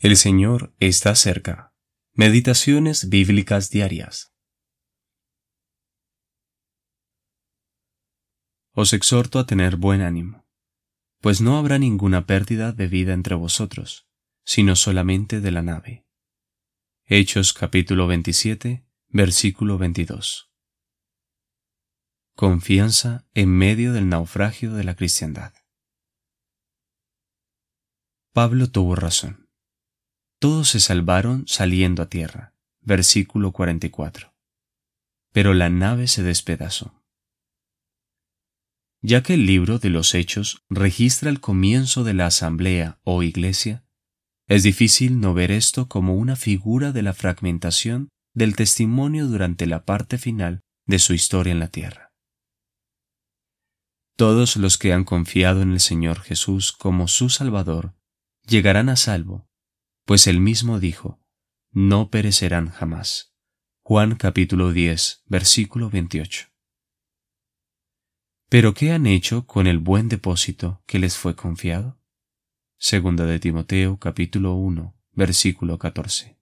El Señor está cerca. Meditaciones bíblicas diarias. Os exhorto a tener buen ánimo, pues no habrá ninguna pérdida de vida entre vosotros, sino solamente de la nave. Hechos capítulo 27, versículo 22. Confianza en medio del naufragio de la cristiandad. Pablo tuvo razón. Todos se salvaron saliendo a tierra. Versículo 44. Pero la nave se despedazó. Ya que el libro de los Hechos registra el comienzo de la asamblea o iglesia, es difícil no ver esto como una figura de la fragmentación del testimonio durante la parte final de su historia en la tierra. Todos los que han confiado en el Señor Jesús como su Salvador llegarán a salvo pues él mismo dijo, no perecerán jamás. Juan capítulo 10, versículo 28. ¿Pero qué han hecho con el buen depósito que les fue confiado? Segunda de Timoteo capítulo 1, versículo 14.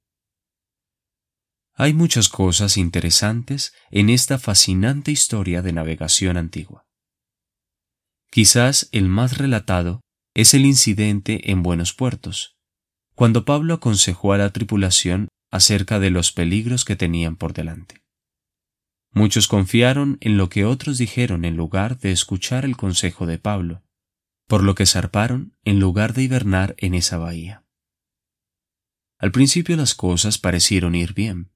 Hay muchas cosas interesantes en esta fascinante historia de navegación antigua. Quizás el más relatado es el incidente en Buenos Puertos, cuando Pablo aconsejó a la tripulación acerca de los peligros que tenían por delante. Muchos confiaron en lo que otros dijeron en lugar de escuchar el consejo de Pablo, por lo que zarparon en lugar de hibernar en esa bahía. Al principio las cosas parecieron ir bien,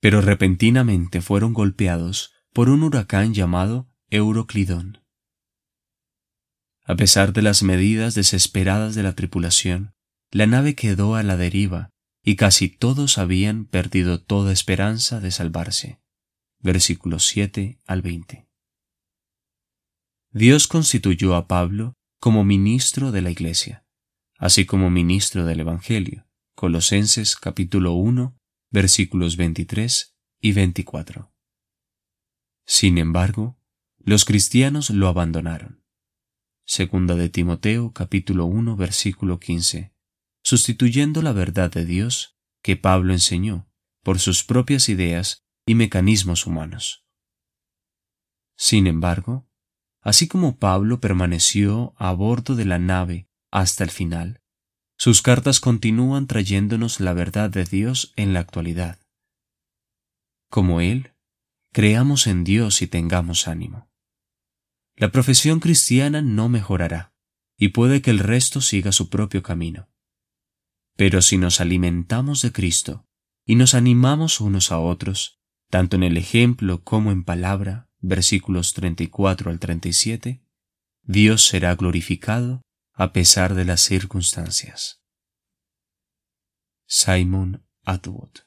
pero repentinamente fueron golpeados por un huracán llamado Euroclidón. A pesar de las medidas desesperadas de la tripulación, la nave quedó a la deriva y casi todos habían perdido toda esperanza de salvarse. Versículos 7 al 20. Dios constituyó a Pablo como ministro de la Iglesia, así como ministro del Evangelio. Colosenses capítulo 1, versículos 23 y 24. Sin embargo, los cristianos lo abandonaron. Segunda de Timoteo capítulo 1 versículo 15 sustituyendo la verdad de Dios que Pablo enseñó por sus propias ideas y mecanismos humanos. Sin embargo, así como Pablo permaneció a bordo de la nave hasta el final, sus cartas continúan trayéndonos la verdad de Dios en la actualidad. Como Él, creamos en Dios y tengamos ánimo. La profesión cristiana no mejorará, y puede que el resto siga su propio camino. Pero si nos alimentamos de Cristo y nos animamos unos a otros, tanto en el ejemplo como en palabra, versículos 34 al 37, Dios será glorificado a pesar de las circunstancias. Simon Atwood